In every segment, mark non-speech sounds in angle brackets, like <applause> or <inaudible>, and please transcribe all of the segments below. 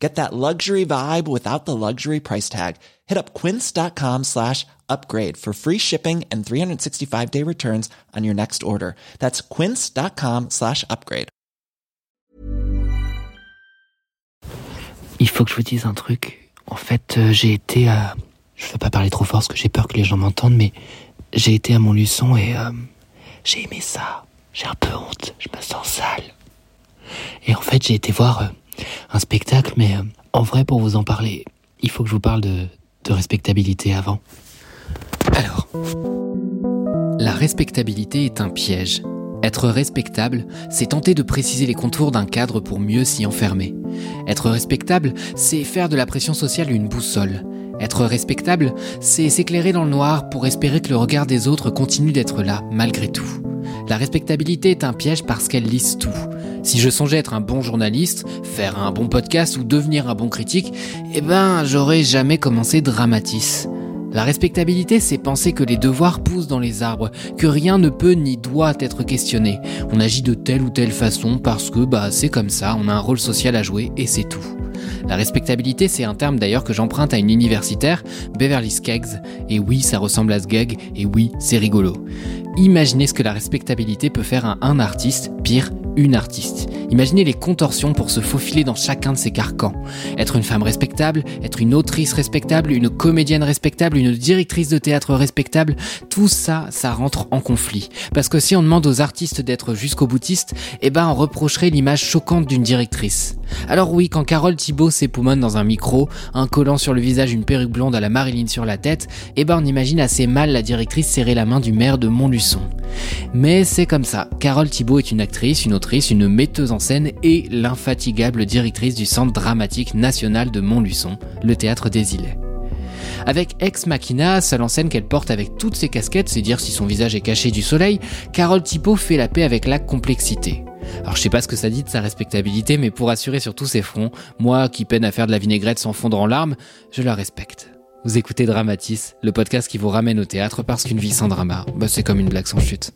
Get that luxury vibe without the luxury price tag. Hit up quince.com slash upgrade for free shipping and 365 day returns on your next order. That's quince.com slash upgrade. Il faut que je vous dise un truc. En fait, euh, j'ai été à... Je veux pas parler trop fort parce que j'ai peur que les gens m'entendent, mais j'ai été à Montluçon et euh, j'ai aimé ça. J'ai un peu honte, je me sens sale. Et en fait, j'ai été voir... Euh, un spectacle, mais euh, en vrai, pour vous en parler, il faut que je vous parle de, de respectabilité avant. Alors, la respectabilité est un piège. Être respectable, c'est tenter de préciser les contours d'un cadre pour mieux s'y enfermer. Être respectable, c'est faire de la pression sociale une boussole. Être respectable, c'est s'éclairer dans le noir pour espérer que le regard des autres continue d'être là, malgré tout. La respectabilité est un piège parce qu'elle lisse tout. Si je songeais être un bon journaliste, faire un bon podcast ou devenir un bon critique, eh ben, j'aurais jamais commencé Dramatis. La respectabilité, c'est penser que les devoirs poussent dans les arbres, que rien ne peut ni doit être questionné. On agit de telle ou telle façon parce que bah c'est comme ça, on a un rôle social à jouer et c'est tout. La respectabilité, c'est un terme d'ailleurs que j'emprunte à une universitaire, Beverly Skeggs, et oui, ça ressemble à Skegg, et oui, c'est rigolo. Imaginez ce que la respectabilité peut faire à un artiste, pire, une artiste. Imaginez les contorsions pour se faufiler dans chacun de ces carcans. Être une femme respectable, être une autrice respectable, une comédienne respectable, une directrice de théâtre respectable, tout ça, ça rentre en conflit. Parce que si on demande aux artistes d'être jusqu'au boutiste, eh ben on reprocherait l'image choquante d'une directrice. Alors oui, quand Carole Thibault s'époumonne dans un micro, un collant sur le visage, une perruque blonde à la Marilyn sur la tête, eh ben on imagine assez mal la directrice serrer la main du maire de Montluçon. Mais c'est comme ça. Carole Thibault est une actrice, une une metteuse en scène et l'infatigable directrice du Centre dramatique national de Montluçon, le théâtre des îlets. Avec Ex Machina, seule en scène qu'elle porte avec toutes ses casquettes, c'est dire si son visage est caché du soleil, Carole Thibault fait la paix avec la complexité. Alors je sais pas ce que ça dit de sa respectabilité, mais pour assurer sur tous ses fronts, moi qui peine à faire de la vinaigrette sans fondre en larmes, je la respecte. Vous écoutez Dramatis, le podcast qui vous ramène au théâtre parce qu'une vie sans drama, bah c'est comme une blague sans chute.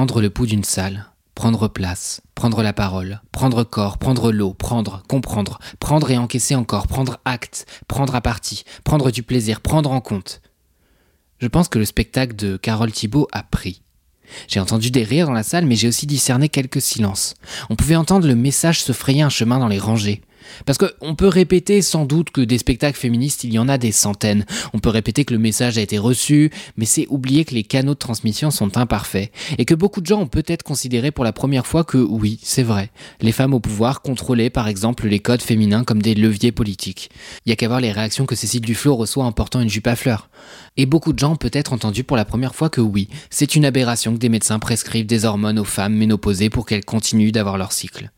Prendre le pouls d'une salle, prendre place, prendre la parole, prendre corps, prendre l'eau, prendre, comprendre, prendre et encaisser encore, prendre acte, prendre à partie, prendre du plaisir, prendre en compte. Je pense que le spectacle de Carole Thibault a pris. J'ai entendu des rires dans la salle, mais j'ai aussi discerné quelques silences. On pouvait entendre le message se frayer un chemin dans les rangées. Parce qu'on peut répéter sans doute que des spectacles féministes, il y en a des centaines. On peut répéter que le message a été reçu, mais c'est oublier que les canaux de transmission sont imparfaits. Et que beaucoup de gens ont peut-être considéré pour la première fois que oui, c'est vrai. Les femmes au pouvoir contrôlaient par exemple les codes féminins comme des leviers politiques. Il y a qu'à voir les réactions que Cécile Duflot reçoit en portant une jupe à fleurs. Et beaucoup de gens ont peut-être entendu pour la première fois que oui, c'est une aberration que des médecins prescrivent des hormones aux femmes ménopausées pour qu'elles continuent d'avoir leur cycle.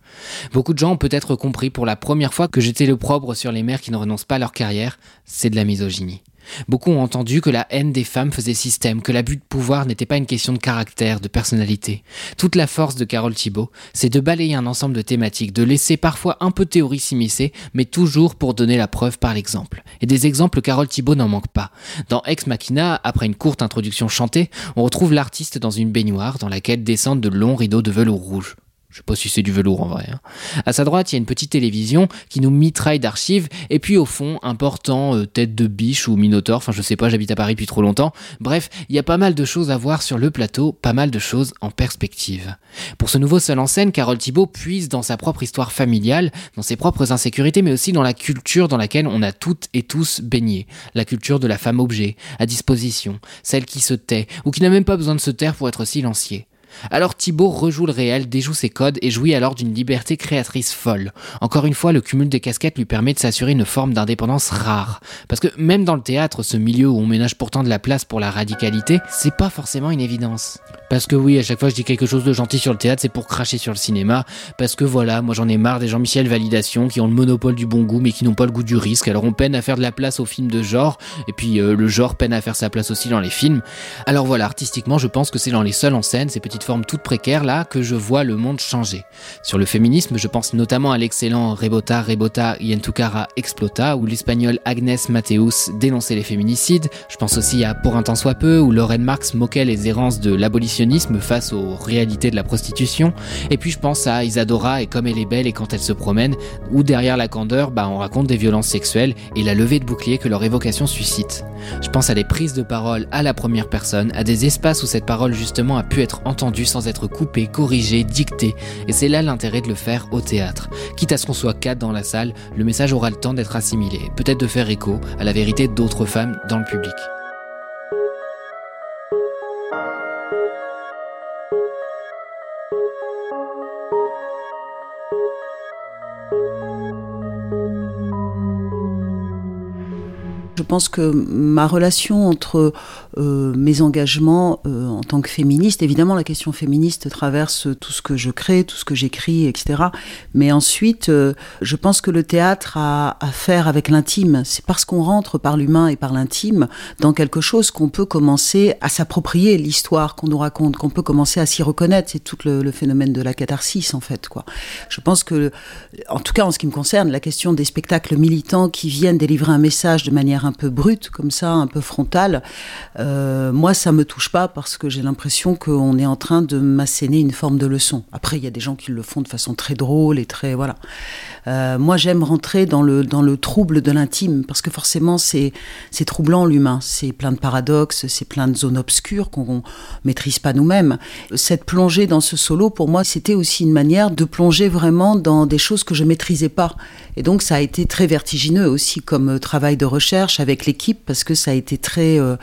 Beaucoup de gens ont peut-être compris pour la première fois que j'étais le propre sur les mères qui ne renoncent pas à leur carrière, c'est de la misogynie. Beaucoup ont entendu que la haine des femmes faisait système, que l'abus de pouvoir n'était pas une question de caractère, de personnalité. Toute la force de Carole Thibault, c'est de balayer un ensemble de thématiques, de laisser parfois un peu théorie s'immiscer, mais toujours pour donner la preuve par l'exemple. Et des exemples, Carole Thibault n'en manque pas. Dans Ex Machina, après une courte introduction chantée, on retrouve l'artiste dans une baignoire dans laquelle descendent de longs rideaux de velours rouge. Je sais pas si c'est du velours en vrai. Hein. À sa droite, il y a une petite télévision qui nous mitraille d'archives, et puis au fond, un portant euh, tête de biche ou minotaure, enfin je sais pas, j'habite à Paris depuis trop longtemps. Bref, il y a pas mal de choses à voir sur le plateau, pas mal de choses en perspective. Pour ce nouveau seul en scène, Carole Thibault puise dans sa propre histoire familiale, dans ses propres insécurités, mais aussi dans la culture dans laquelle on a toutes et tous baigné. La culture de la femme objet, à disposition, celle qui se tait, ou qui n'a même pas besoin de se taire pour être silenciée. Alors Thibaut rejoue le réel, déjoue ses codes et jouit alors d'une liberté créatrice folle. Encore une fois, le cumul des casquettes lui permet de s'assurer une forme d'indépendance rare. Parce que même dans le théâtre, ce milieu où on ménage pourtant de la place pour la radicalité, c'est pas forcément une évidence. Parce que oui, à chaque fois je dis quelque chose de gentil sur le théâtre, c'est pour cracher sur le cinéma. Parce que voilà, moi j'en ai marre des Jean-Michel Validation qui ont le monopole du bon goût mais qui n'ont pas le goût du risque. Alors on peine à faire de la place aux films de genre, et puis euh, le genre peine à faire sa place aussi dans les films. Alors voilà, artistiquement, je pense que c'est dans les seuls en scène, ces petites forme toute précaire là que je vois le monde changer. Sur le féminisme, je pense notamment à l'excellent Rebota Rebota Yentukara Explota où l'espagnol Agnès Mateus dénonçait les féminicides. Je pense aussi à Pour un temps soit peu où Lorraine Marx moquait les errances de l'abolitionnisme face aux réalités de la prostitution. Et puis je pense à Isadora et comme elle est belle et quand elle se promène, où derrière la candeur, bah, on raconte des violences sexuelles et la levée de bouclier que leur évocation suscite. Je pense à des prises de parole à la première personne, à des espaces où cette parole justement a pu être entendue sans être coupé, corrigé, dicté. Et c'est là l'intérêt de le faire au théâtre. Quitte à ce qu'on soit quatre dans la salle, le message aura le temps d'être assimilé, peut-être de faire écho à la vérité d'autres femmes dans le public. Je pense que ma relation entre euh, mes engagements euh, en tant que féministe, évidemment la question féministe traverse tout ce que je crée, tout ce que j'écris, etc. Mais ensuite, euh, je pense que le théâtre a à faire avec l'intime. C'est parce qu'on rentre par l'humain et par l'intime dans quelque chose qu'on peut commencer à s'approprier l'histoire qu'on nous raconte, qu'on peut commencer à s'y reconnaître. C'est tout le, phénomène de la catharsis en fait. Je pense que, en tout cas en ce qui me concerne, la question des spectacles militants qui viennent délivrer un message de manière un peu brute, comme ça, un peu frontale, euh, moi, ça me touche pas parce que j'ai l'impression qu'on est en train de m'asséner une forme de leçon. Après, il y a des gens qui le font de façon très drôle et très. Voilà. Euh, moi, j'aime rentrer dans le, dans le trouble de l'intime parce que forcément, c'est troublant l'humain. C'est plein de paradoxes, c'est plein de zones obscures qu'on maîtrise pas nous-mêmes. Cette plongée dans ce solo, pour moi, c'était aussi une manière de plonger vraiment dans des choses que je maîtrisais pas. Et donc, ça a été très vertigineux aussi comme travail de recherche avec l'équipe parce que ça a été très euh,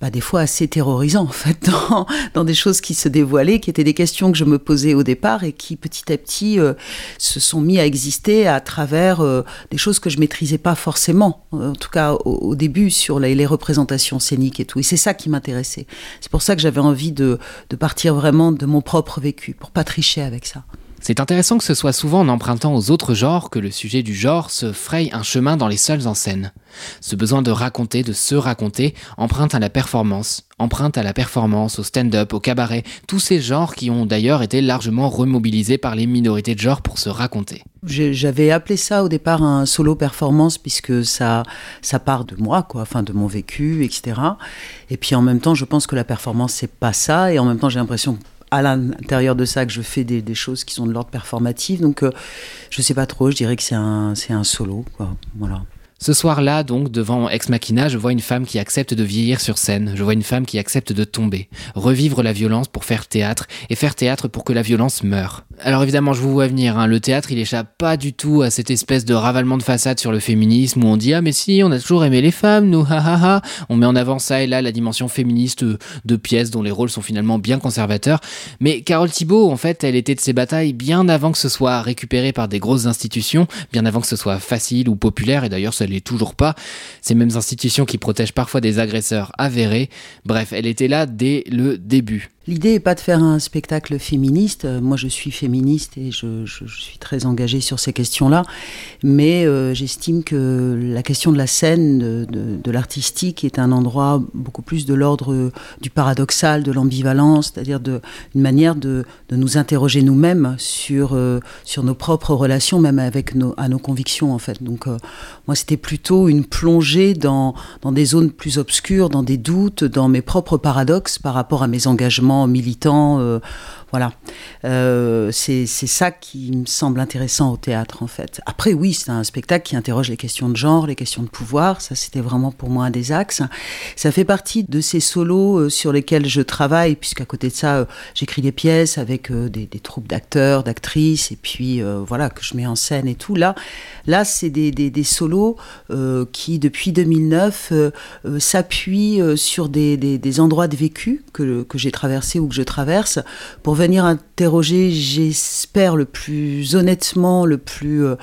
bah, des fois assez terrorisant en fait <laughs> dans, dans, des choses qui se dévoilaient, qui étaient des questions que je me posais au départ et qui petit à petit euh, se sont mis à exister à travers euh, des choses que je maîtrisais pas forcément, en tout cas au, début sur les, les, représentations scéniques et tout. Et c'est ça qui m'intéressait. C'est pour ça que j'avais envie de, de partir vraiment de mon propre vécu, pour pas tricher avec ça. C'est intéressant que ce soit souvent en empruntant aux autres genres que le sujet du genre se fraye un chemin dans les seules en scène. Ce besoin de raconter, de se raconter, emprunte à la performance, emprunte à la performance, au stand-up, au cabaret, tous ces genres qui ont d'ailleurs été largement remobilisés par les minorités de genre pour se raconter. J'avais appelé ça au départ un solo performance puisque ça, part de moi, enfin de mon vécu, etc. Et puis en même temps, je pense que la performance c'est pas ça, et en même temps j'ai l'impression à l'intérieur de ça que je fais des, choses qui sont de l'ordre performatif. Donc, euh, je sais pas trop, je dirais que c'est un, un solo. Voilà. Ce soir-là, donc, devant Ex Machina, je vois une femme qui accepte de vieillir sur scène, je vois une femme qui accepte de tomber, revivre la violence pour faire théâtre, et faire théâtre pour que la violence meure. Alors évidemment, je vous vois venir, hein, le théâtre, il échappe pas du tout à cette espèce de ravalement de façade sur le féminisme, où on dit « Ah mais si, on a toujours aimé les femmes, nous, ha ha ha !» On met en avant ça et là la dimension féministe de pièces dont les rôles sont finalement bien conservateurs. Mais Carole Thibault, en fait, elle était de ces batailles bien avant que ce soit récupéré par des grosses institutions, bien avant que ce soit facile ou populaire, et d'ailleurs ça l'est toujours pas. Ces mêmes institutions qui protègent parfois des agresseurs avérés. Bref, elle était là dès le début. L'idée n'est pas de faire un spectacle féministe. Euh, moi, je suis féministe et je, suis très engagée sur ces questions-là. Mais euh, j'estime que la question de la scène, de, l'artistique, est un endroit beaucoup plus de l'ordre du paradoxal, de l'ambivalence, c'est-à-dire de, une manière de, nous interroger nous-mêmes sur, euh, nos propres relations, même avec nos, à nos convictions, en fait. Donc, euh, moi, c'était plutôt une plongée dans des zones plus obscures, dans des doutes, dans mes propres paradoxes par rapport à mes engagements militants, euh, Voilà. Euh, c'est ça qui me semble intéressant au théâtre, en fait. Après, oui, c'est un spectacle qui interroge les questions de genre, les questions de pouvoir. Ça, c'était vraiment pour moi un des axes. Ça fait partie de ces solos euh, sur lesquels je travaille, puisqu'à côté de ça, euh, j'écris des pièces avec des, troupes d'acteurs, d'actrices, et puis voilà, que je mets en scène et tout. Là, là c'est des, des, des, solos qui, depuis 2009, s'appuient sur des, des, endroits de vécu que, que j'ai traversés ou que je traverse pour venir interroger, j'espère, le plus honnêtement, le plus, euh,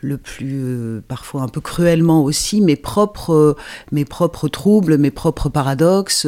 le plus euh, parfois un peu cruellement aussi, mes propres, euh, mes propres troubles, mes propres paradoxes,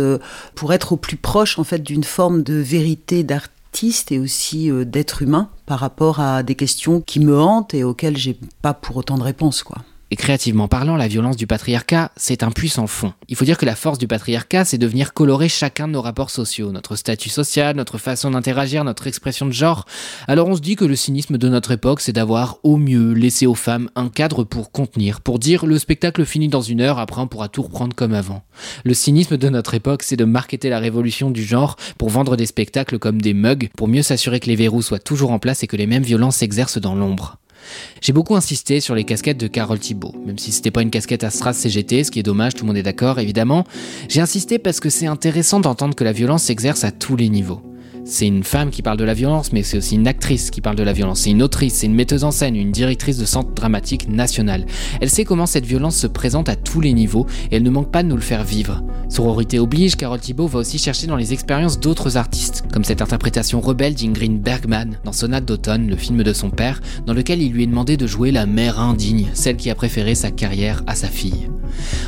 pour être au plus proche en fait d'une forme de vérité d'artiste et aussi d'être humain par rapport à des questions qui me hantent et auxquelles j'ai pas pour autant de réponses quoi. Et créativement parlant, la violence du patriarcat, c'est un puissant fond. Il faut dire que la force du patriarcat, c'est de venir colorer chacun de nos rapports sociaux, notre statut social, notre façon d'interagir, notre expression de genre. Alors on se dit que le cynisme de notre époque, c'est d'avoir au mieux laissé aux femmes un cadre pour contenir, pour dire le spectacle finit dans une heure, après on pourra tout reprendre comme avant. Le cynisme de notre époque, c'est de marketer la révolution du genre pour vendre des spectacles comme des mugs, pour mieux s'assurer que les verrous soient toujours en place et que les mêmes violences s'exercent dans l'ombre. J'ai beaucoup insisté sur les casquettes de Carole Thibault, même si c'était pas une casquette Astra CGT, ce qui est dommage, tout le monde est d'accord évidemment. J'ai insisté parce que c'est intéressant d'entendre que la violence s'exerce à tous les niveaux. C'est une femme qui parle de la violence, mais c'est aussi une actrice qui parle de la violence. C'est une autrice, c'est une metteuse en scène, une directrice de centre dramatique national. Elle sait comment cette violence se présente à tous les niveaux et elle ne manque pas de nous le faire vivre. Sororité oblige, Carole Thibault va aussi chercher dans les expériences d'autres artistes, comme cette interprétation rebelle d'Ingrid Bergman dans Sonate d'automne, le film de son père, dans lequel il lui est demandé de jouer la mère indigne, celle qui a préféré sa carrière à sa fille.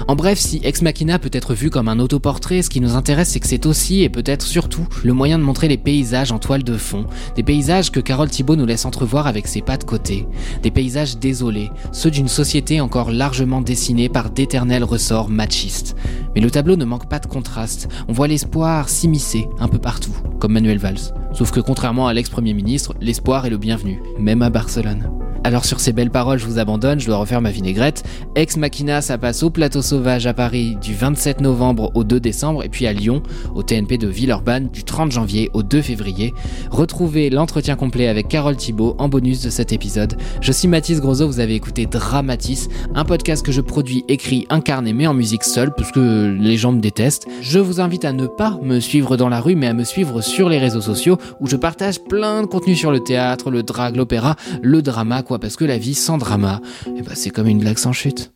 En bref, si Ex Machina peut être vu comme un autoportrait, ce qui nous intéresse c'est que c'est aussi et peut-être surtout le moyen de montrer les paysages en toile de fond, des paysages que Carole Thibault nous laisse entrevoir avec ses pas de côté, des paysages désolés, ceux d'une société encore largement dessinée par d'éternels ressorts machistes. Mais le tableau ne manque pas de contraste, on voit l'espoir s'immiscer un peu partout, comme Manuel Valls. Sauf que contrairement à l'ex-premier ministre, l'espoir est le bienvenu, même à Barcelone. Alors sur ces belles paroles, je vous abandonne, je dois refaire ma vinaigrette. Ex Machina, ça passe au Plateau Sauvage à Paris du 27 novembre au 2 décembre et puis à Lyon au TNP de Villeurbanne du 30 janvier au 2 février. Retrouvez l'entretien complet avec Carole Thibault en bonus de cet épisode. Je suis Mathis Grosso, vous avez écouté Dramatis, un podcast que je produis, écrit, incarne et mets en musique seul parce que les gens me détestent. Je vous invite à ne pas me suivre dans la rue mais à me suivre sur les réseaux sociaux où je partage plein de contenu sur le théâtre, le drag, l'opéra, le drama parce que la vie sans drama, eh ben, c'est comme une blague sans chute.